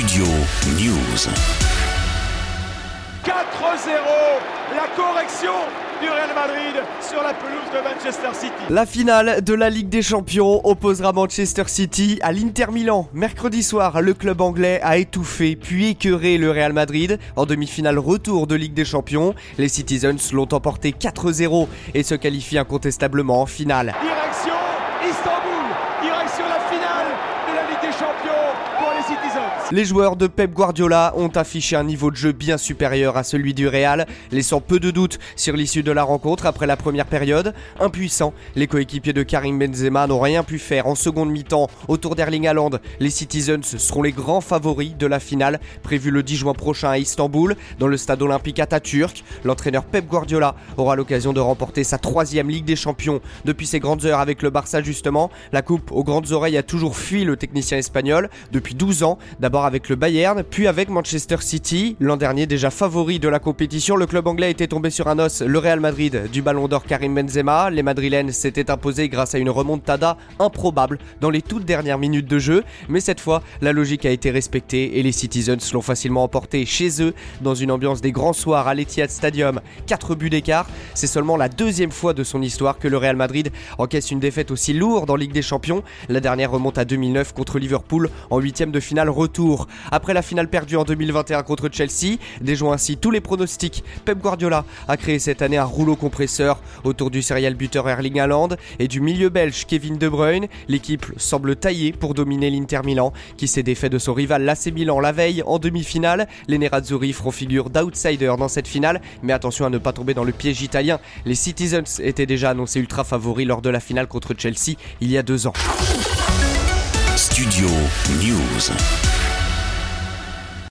Studio News. 4-0, la correction du Real Madrid sur la pelouse de Manchester City. La finale de la Ligue des Champions opposera Manchester City à l'Inter Milan. Mercredi soir, le club anglais a étouffé puis écœuré le Real Madrid. En demi-finale retour de Ligue des Champions, les Citizens l'ont emporté 4-0 et se qualifient incontestablement en finale. Direction Istanbul, direction la finale de la Ligue des Champions pour les joueurs de Pep Guardiola ont affiché un niveau de jeu bien supérieur à celui du Real, laissant peu de doute sur l'issue de la rencontre après la première période. Impuissants, les coéquipiers de Karim Benzema n'ont rien pu faire en seconde mi-temps autour d'Erling Haaland. Les Citizens seront les grands favoris de la finale, prévue le 10 juin prochain à Istanbul, dans le stade olympique Atatürk. L'entraîneur Pep Guardiola aura l'occasion de remporter sa troisième Ligue des Champions depuis ses grandes heures avec le Barça justement. La coupe aux grandes oreilles a toujours fui le technicien espagnol depuis 12 d'abord avec le Bayern, puis avec Manchester City. L'an dernier déjà favori de la compétition, le club anglais était tombé sur un os, le Real Madrid du Ballon d'Or Karim Benzema. Les Madrilènes s'étaient imposés grâce à une remontada improbable dans les toutes dernières minutes de jeu, mais cette fois la logique a été respectée et les Citizens l'ont facilement emporté chez eux dans une ambiance des grands soirs à l'Etihad Stadium. 4 buts d'écart, c'est seulement la deuxième fois de son histoire que le Real Madrid encaisse une défaite aussi lourde en Ligue des Champions. La dernière remonte à 2009 contre Liverpool en huitième de finale retour. Après la finale perdue en 2021 contre Chelsea, déjouant ainsi tous les pronostics, Pep Guardiola a créé cette année un rouleau compresseur autour du serial buteur Erling Haaland et du milieu belge Kevin De Bruyne. L'équipe semble taillée pour dominer l'Inter Milan, qui s'est défait de son rival l'AC Milan la veille en demi-finale. Les Nerazzurri feront figure d'outsider dans cette finale, mais attention à ne pas tomber dans le piège italien. Les Citizens étaient déjà annoncés ultra favoris lors de la finale contre Chelsea il y a deux ans. Studio News.